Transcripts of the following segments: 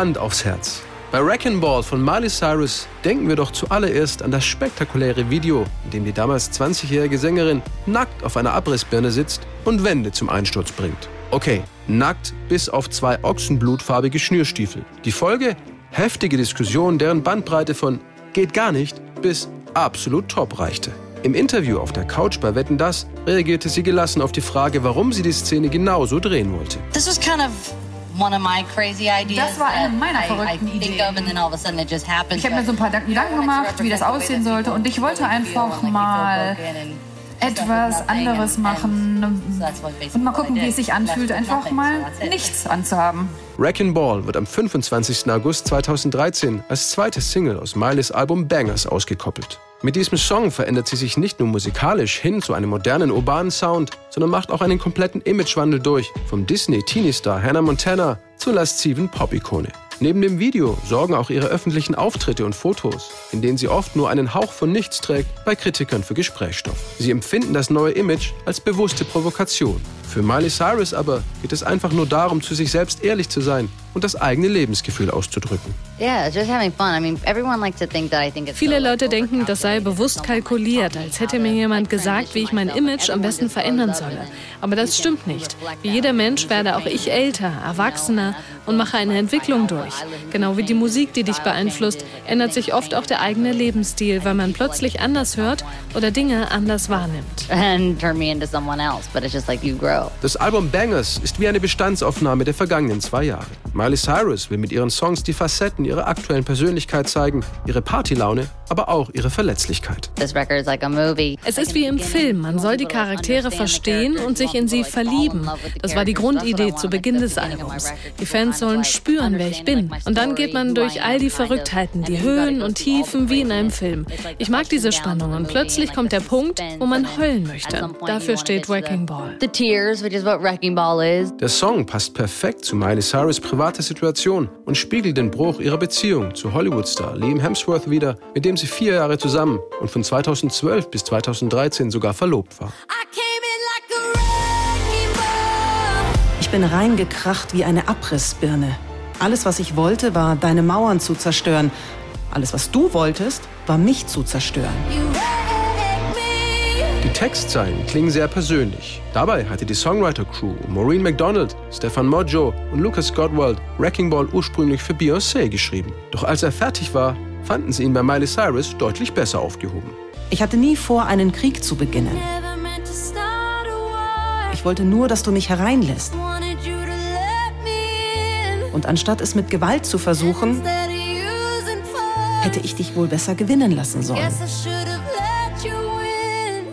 Hand aufs Herz. Bei Wrecking Ball von Miley Cyrus denken wir doch zuallererst an das spektakuläre Video, in dem die damals 20-jährige Sängerin nackt auf einer Abrissbirne sitzt und Wände zum Einsturz bringt. Okay, nackt bis auf zwei ochsenblutfarbige Schnürstiefel. Die Folge? Heftige Diskussionen, deren Bandbreite von geht gar nicht bis absolut top reichte. Im Interview auf der Couch bei Wetten Das reagierte sie gelassen auf die Frage, warum sie die Szene genauso drehen wollte. This was kind of one of my crazy ideas. Das war eine meiner verrückten Ideen. Ich habe mir so ein paar Gedanken gemacht, wie das aussehen sollte und ich wollte einfach mal etwas anderes machen und mal gucken, wie es sich anfühlt, einfach mal nichts anzuhaben. Wrecking Ball wird am 25. August 2013 als zweites Single aus Mileys Album Bangers ausgekoppelt. Mit diesem Song verändert sie sich nicht nur musikalisch hin zu einem modernen urbanen Sound, sondern macht auch einen kompletten Imagewandel durch, vom Disney-Teenie-Star Hannah Montana zur lasziven Pop-Ikone. Neben dem Video sorgen auch ihre öffentlichen Auftritte und Fotos, in denen sie oft nur einen Hauch von nichts trägt, bei Kritikern für Gesprächsstoff. Sie empfinden das neue Image als bewusste Provokation. Für Miley Cyrus aber geht es einfach nur darum, zu sich selbst ehrlich zu sein und das eigene Lebensgefühl auszudrücken. Viele Leute denken, das sei bewusst kalkuliert, als hätte mir jemand gesagt, wie ich mein Image am besten verändern solle. Aber das stimmt nicht. Wie jeder Mensch werde auch ich älter, erwachsener und mache eine Entwicklung durch. Genau wie die Musik, die dich beeinflusst, ändert sich oft auch der eigene Lebensstil, weil man plötzlich anders hört oder Dinge anders wahrnimmt. Das Album Bangers ist wie eine Bestandsaufnahme der vergangenen zwei Jahre. Miley Cyrus will mit ihren Songs die Facetten ihrer aktuellen Persönlichkeit zeigen, ihre Partylaune, aber auch ihre Verletzlichkeit. Es ist wie im Film, man soll die Charaktere verstehen und sich in sie verlieben. Das war die Grundidee zu Beginn des Albums. Die Fans sollen spüren, wer ich bin. Und dann geht man durch all die Verrücktheiten, die Höhen und Tiefen wie in einem Film. Ich mag diese Spannung und plötzlich kommt der Punkt, wo man heulen möchte. Dafür steht Wrecking Ball. Der Song passt perfekt zu Miley Cyrus' private Situation und spiegelt den Bruch ihrer Beziehung zu Hollywood-Star Liam Hemsworth wider, mit dem sie vier Jahre zusammen und von 2012 bis 2013 sogar verlobt war. Ich bin reingekracht wie eine Abrissbirne. Alles, was ich wollte, war, deine Mauern zu zerstören. Alles, was du wolltest, war mich zu zerstören. Textzeilen klingen sehr persönlich. Dabei hatte die Songwriter-Crew Maureen MacDonald, Stefan Mojo und Lucas Godwald Wrecking Ball ursprünglich für Beyoncé geschrieben. Doch als er fertig war, fanden sie ihn bei Miley Cyrus deutlich besser aufgehoben. Ich hatte nie vor, einen Krieg zu beginnen. Ich wollte nur, dass du mich hereinlässt. Und anstatt es mit Gewalt zu versuchen, hätte ich dich wohl besser gewinnen lassen sollen.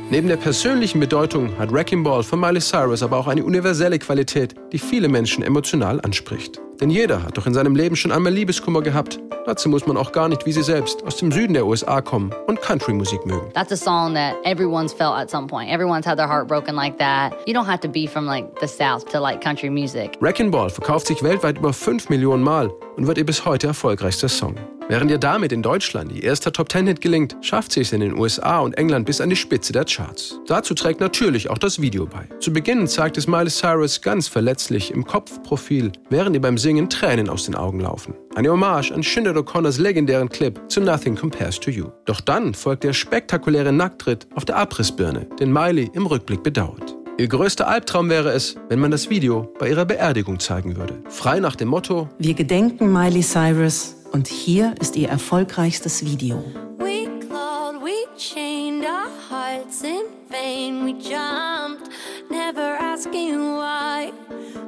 Neben der persönlichen Bedeutung hat Wrecking Ball von Miley Cyrus aber auch eine universelle Qualität, die viele Menschen emotional anspricht. Denn jeder hat doch in seinem Leben schon einmal Liebeskummer gehabt. Dazu muss man auch gar nicht wie sie selbst aus dem Süden der USA kommen und Country-Musik mögen. That's a song that everyone's felt at some point. Everyone's had their heart broken like that. You don't have to be from like the South to like country music. Wrecking Ball verkauft sich weltweit über 5 Millionen Mal und wird ihr bis heute erfolgreichster Song. Während ihr damit in Deutschland ihr erster Top Ten Hit gelingt, schafft sie es in den USA und England bis an die Spitze der Charts. Dazu trägt natürlich auch das Video bei. Zu Beginn zeigt es Miley Cyrus ganz verletzlich im Kopfprofil, während ihr beim Singen Tränen aus den Augen laufen. Eine Hommage an Sinead O'Connors legendären Clip zu Nothing Compares to You. Doch dann folgt der spektakuläre Nacktritt auf der Abrissbirne, den Miley im Rückblick bedauert. Ihr größter Albtraum wäre es, wenn man das Video bei ihrer Beerdigung zeigen würde. Frei nach dem Motto: Wir gedenken Miley Cyrus und hier ist ihr erfolgreichstes Video. We clawed, we chained our hearts in vain. We jumped, never asking why.